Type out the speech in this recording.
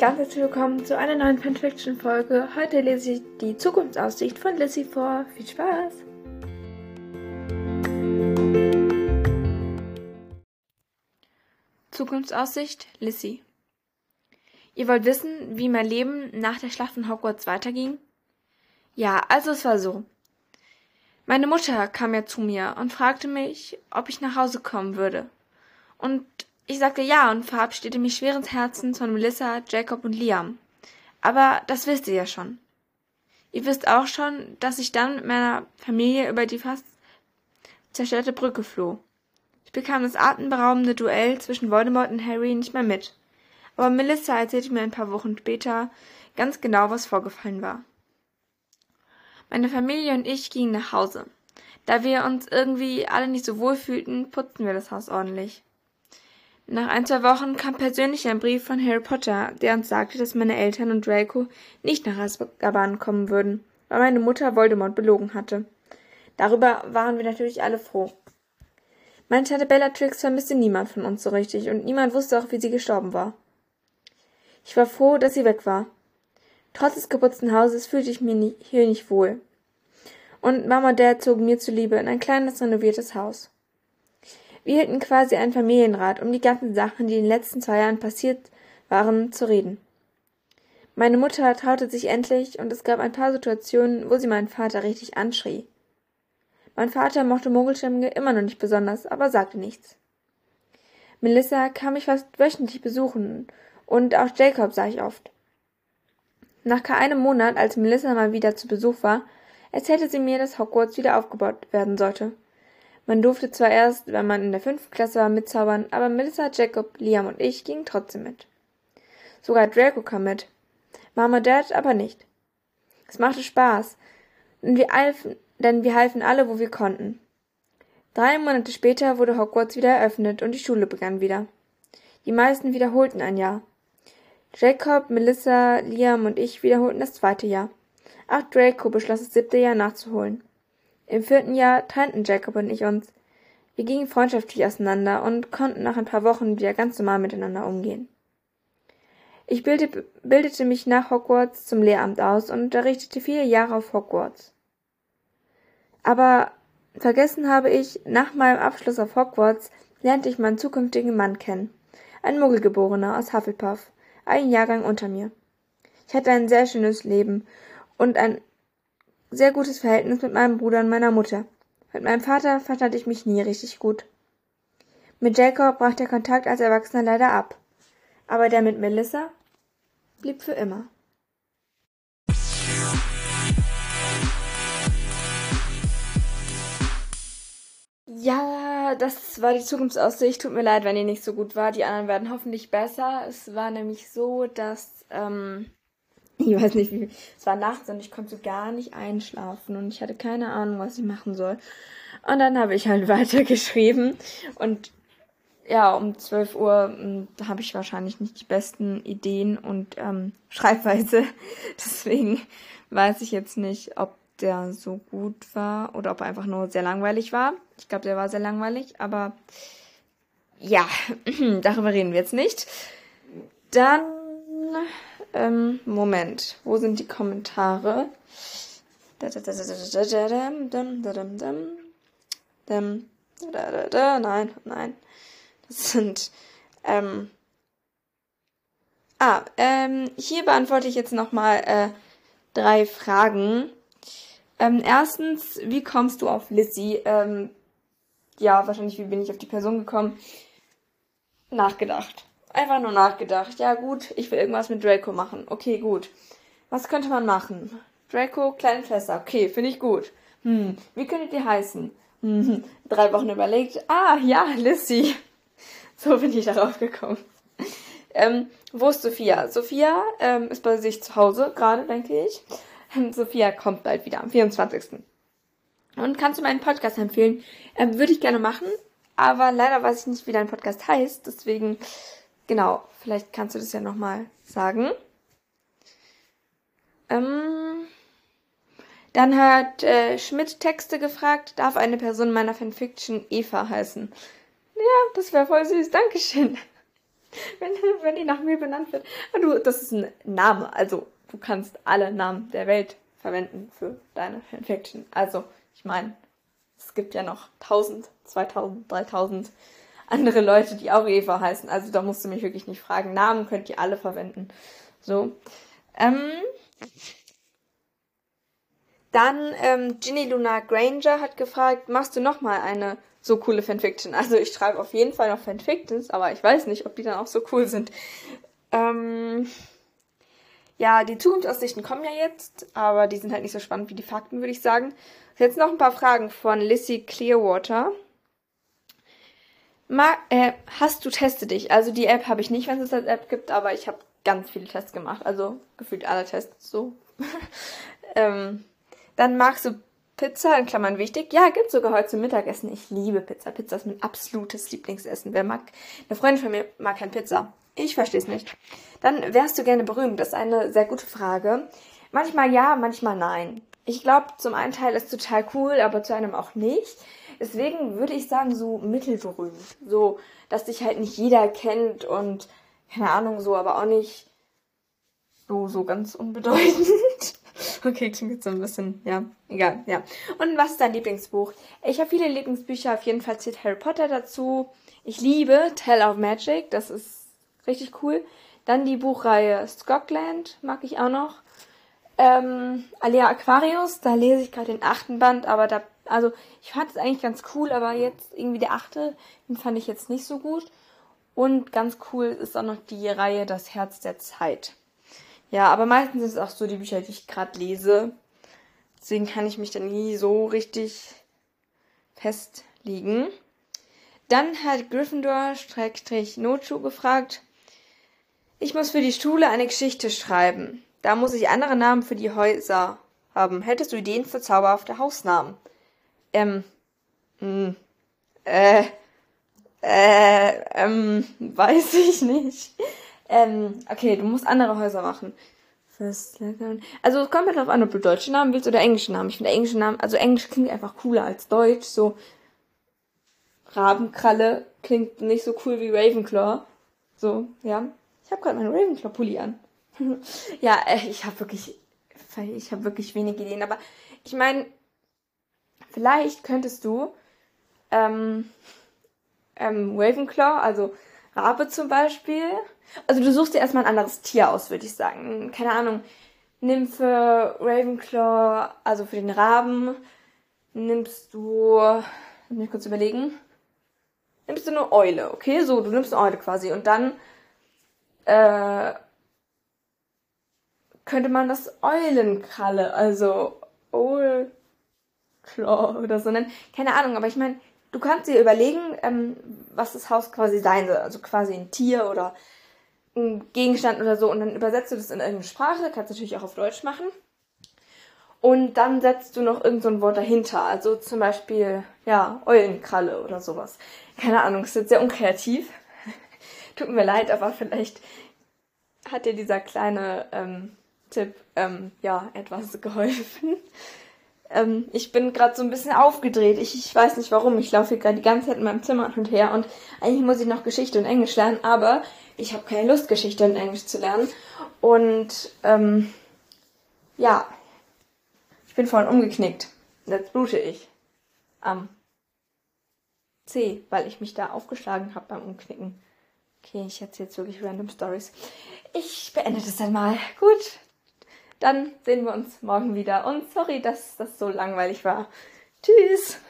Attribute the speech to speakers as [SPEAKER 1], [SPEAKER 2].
[SPEAKER 1] ganz herzlich willkommen zu einer neuen Fanfiction-Folge. Heute lese ich die Zukunftsaussicht von Lissy vor. Viel Spaß! Zukunftsaussicht Lissy Ihr wollt wissen, wie mein Leben nach der Schlacht von Hogwarts weiterging? Ja, also es war so. Meine Mutter kam ja zu mir und fragte mich, ob ich nach Hause kommen würde. Und ich sagte ja und verabschiedete mich schweren Herzens von Melissa, Jacob und Liam. Aber das wisst ihr ja schon. Ihr wisst auch schon, dass ich dann mit meiner Familie über die fast zerstörte Brücke floh. Ich bekam das atemberaubende Duell zwischen Voldemort und Harry nicht mehr mit. Aber Melissa erzählte mir ein paar Wochen später ganz genau, was vorgefallen war. Meine Familie und ich gingen nach Hause. Da wir uns irgendwie alle nicht so wohl fühlten, putzten wir das Haus ordentlich. Nach ein, zwei Wochen kam persönlich ein Brief von Harry Potter, der uns sagte, dass meine Eltern und Draco nicht nach Azkaban kommen würden, weil meine Mutter Voldemort belogen hatte. Darüber waren wir natürlich alle froh. Meine Tante Bellatrix vermisste niemand von uns so richtig und niemand wusste auch, wie sie gestorben war. Ich war froh, dass sie weg war. Trotz des geputzten Hauses fühlte ich mich hier nicht wohl. Und Mama und Dad zogen mir zuliebe in ein kleines renoviertes Haus. Wir hielten quasi einen Familienrat, um die ganzen Sachen, die in den letzten zwei Jahren passiert waren, zu reden. Meine Mutter traute sich endlich, und es gab ein paar Situationen, wo sie meinen Vater richtig anschrie. Mein Vater mochte Mogelstämmige immer noch nicht besonders, aber sagte nichts. Melissa kam mich fast wöchentlich besuchen, und auch Jacob sah ich oft. Nach einem Monat, als Melissa mal wieder zu Besuch war, erzählte sie mir, dass Hogwarts wieder aufgebaut werden sollte. Man durfte zwar erst, wenn man in der fünften Klasse war, mitzaubern, aber Melissa, Jacob, Liam und ich gingen trotzdem mit. Sogar Draco kam mit. Mama Dad aber nicht. Es machte Spaß, denn wir, halfen, denn wir halfen alle, wo wir konnten. Drei Monate später wurde Hogwarts wieder eröffnet und die Schule begann wieder. Die meisten wiederholten ein Jahr. Jacob, Melissa, Liam und ich wiederholten das zweite Jahr. Auch Draco beschloss das siebte Jahr nachzuholen. Im vierten Jahr trennten Jacob und ich uns. Wir gingen freundschaftlich auseinander und konnten nach ein paar Wochen wieder ganz normal miteinander umgehen. Ich bildete mich nach Hogwarts zum Lehramt aus und unterrichtete viele Jahre auf Hogwarts. Aber vergessen habe ich, nach meinem Abschluss auf Hogwarts lernte ich meinen zukünftigen Mann kennen. Ein Muggelgeborener aus Hufflepuff, einen Jahrgang unter mir. Ich hatte ein sehr schönes Leben und ein sehr gutes Verhältnis mit meinem Bruder und meiner Mutter. Mit meinem Vater verstand ich mich nie richtig gut. Mit Jacob brach der Kontakt als Erwachsener leider ab. Aber der mit Melissa blieb für immer. Ja, das war die Zukunftsaussicht. Tut mir leid, wenn die nicht so gut war. Die anderen werden hoffentlich besser. Es war nämlich so, dass ähm, ich weiß nicht, wie, es war nachts und ich konnte gar nicht einschlafen und ich hatte keine Ahnung, was ich machen soll. Und dann habe ich halt weitergeschrieben und ja, um 12 Uhr hm, habe ich wahrscheinlich nicht die besten Ideen und ähm, Schreibweise. Deswegen weiß ich jetzt nicht, ob der so gut war oder ob er einfach nur sehr langweilig war. Ich glaube, der war sehr langweilig, aber ja, darüber reden wir jetzt nicht. Dann ähm, Moment, wo sind die Kommentare? Nein, nein. Das sind. Ähm, ah, ähm, hier beantworte ich jetzt nochmal äh, drei Fragen. Ähm, erstens, wie kommst du auf Lizzie? Ähm, ja, wahrscheinlich, wie bin ich auf die Person gekommen? Nachgedacht. Einfach nur nachgedacht. Ja, gut, ich will irgendwas mit Draco machen. Okay, gut. Was könnte man machen? Draco, kleine Schwester. Okay, finde ich gut. Hm, wie könntet ihr heißen? Hm, drei Wochen überlegt. Ah, ja, Lissy. So bin ich darauf gekommen. Ähm, wo ist Sophia? Sophia ähm, ist bei sich zu Hause gerade, denke ich. Ähm, Sophia kommt bald wieder am 24. Und kannst du meinen Podcast empfehlen? Ähm, Würde ich gerne machen, aber leider weiß ich nicht, wie dein Podcast heißt. Deswegen Genau, vielleicht kannst du das ja nochmal sagen. Ähm, dann hat äh, Schmidt Texte gefragt, darf eine Person meiner Fanfiction Eva heißen? Ja, das wäre voll süß, Dankeschön. wenn, wenn die nach mir benannt wird. Du, das ist ein Name, also du kannst alle Namen der Welt verwenden für deine Fanfiction. Also, ich meine, es gibt ja noch 1000, 2000, 3000 andere Leute, die auch Eva heißen. Also da musst du mich wirklich nicht fragen. Namen könnt ihr alle verwenden. So. Ähm, dann ähm, Ginny Luna Granger hat gefragt, machst du noch mal eine so coole Fanfiction? Also ich schreibe auf jeden Fall noch Fanfictions, aber ich weiß nicht, ob die dann auch so cool sind. Ähm, ja, die Zukunftsaussichten kommen ja jetzt, aber die sind halt nicht so spannend wie die Fakten, würde ich sagen. Jetzt noch ein paar Fragen von Lissy Clearwater. Ma äh, hast du Teste dich? Also die App habe ich nicht, wenn es als App gibt, aber ich habe ganz viele Tests gemacht. Also gefühlt alle Tests so. ähm, dann magst du Pizza, in Klammern wichtig. Ja, gibt sogar heute zum Mittagessen. Ich liebe Pizza. Pizza ist mein absolutes Lieblingsessen. Wer mag, eine Freundin von mir mag kein Pizza. Ich verstehe es nicht. Dann wärst du gerne berühmt. Das ist eine sehr gute Frage. Manchmal ja, manchmal nein. Ich glaube, zum einen Teil ist total cool, aber zu einem auch nicht. Deswegen würde ich sagen, so mittelberühmt. So, dass dich halt nicht jeder kennt und keine Ahnung, so, aber auch nicht so, so ganz unbedeutend. okay, klingt jetzt so ein bisschen, ja, egal, ja. Und was ist dein Lieblingsbuch? Ich habe viele Lieblingsbücher, auf jeden Fall zählt Harry Potter dazu. Ich liebe Tell of Magic, das ist richtig cool. Dann die Buchreihe Scotland mag ich auch noch. Ähm, Alea Aquarius, da lese ich gerade den achten Band, aber da, also ich fand es eigentlich ganz cool, aber jetzt irgendwie der achte, den fand ich jetzt nicht so gut. Und ganz cool ist auch noch die Reihe Das Herz der Zeit. Ja, aber meistens ist es auch so die Bücher, die ich gerade lese. Deswegen kann ich mich dann nie so richtig festlegen. Dann hat Gryffindor-Nochu gefragt, ich muss für die Schule eine Geschichte schreiben. Da muss ich andere Namen für die Häuser haben. Hättest du Ideen für zauberhafte Hausnamen? Ähm, mh, hm, äh, äh, ähm, weiß ich nicht. Ähm, okay, du musst andere Häuser machen. Also es kommt halt darauf an, ob du deutsche Namen willst oder englische Namen. Ich finde englische Namen, also Englisch klingt einfach cooler als Deutsch. So Rabenkralle klingt nicht so cool wie Ravenclaw. So, ja. Ich habe gerade meinen Ravenclaw-Pulli an. ja, äh, ich habe wirklich, ich habe wirklich wenig Ideen. Aber ich meine, vielleicht könntest du ähm, ähm, Ravenclaw, also Rabe zum Beispiel. Also du suchst dir erstmal ein anderes Tier aus, würde ich sagen. Keine Ahnung. Nimm für Ravenclaw, also für den Raben, nimmst du, lass mich kurz überlegen, nimmst du eine Eule, okay? So, du nimmst eine Eule quasi und dann äh, könnte man das Eulenkralle, also Owl Claw oder so nennen. Keine Ahnung, aber ich meine, du kannst dir überlegen, ähm, was das Haus quasi sein soll. Also quasi ein Tier oder ein Gegenstand oder so. Und dann übersetzt du das in irgendeine Sprache. Kannst natürlich auch auf Deutsch machen. Und dann setzt du noch irgend so Wort dahinter. Also zum Beispiel, ja, Eulenkralle oder sowas. Keine Ahnung, ist jetzt sehr unkreativ. Tut mir leid, aber vielleicht hat dir dieser kleine ähm, Tipp ähm, ja etwas geholfen. Ähm, ich bin gerade so ein bisschen aufgedreht. Ich, ich weiß nicht warum. Ich laufe hier gerade die ganze Zeit in meinem Zimmer hin und her und eigentlich muss ich noch Geschichte und Englisch lernen, aber ich habe keine Lust, Geschichte und Englisch zu lernen. Und ähm, ja, ich bin vorhin umgeknickt. Jetzt blute ich am C, weil ich mich da aufgeschlagen habe beim Umknicken. Okay, ich erzähle jetzt wirklich random Stories. Ich beende das dann mal. Gut, dann sehen wir uns morgen wieder. Und sorry, dass das so langweilig war. Tschüss.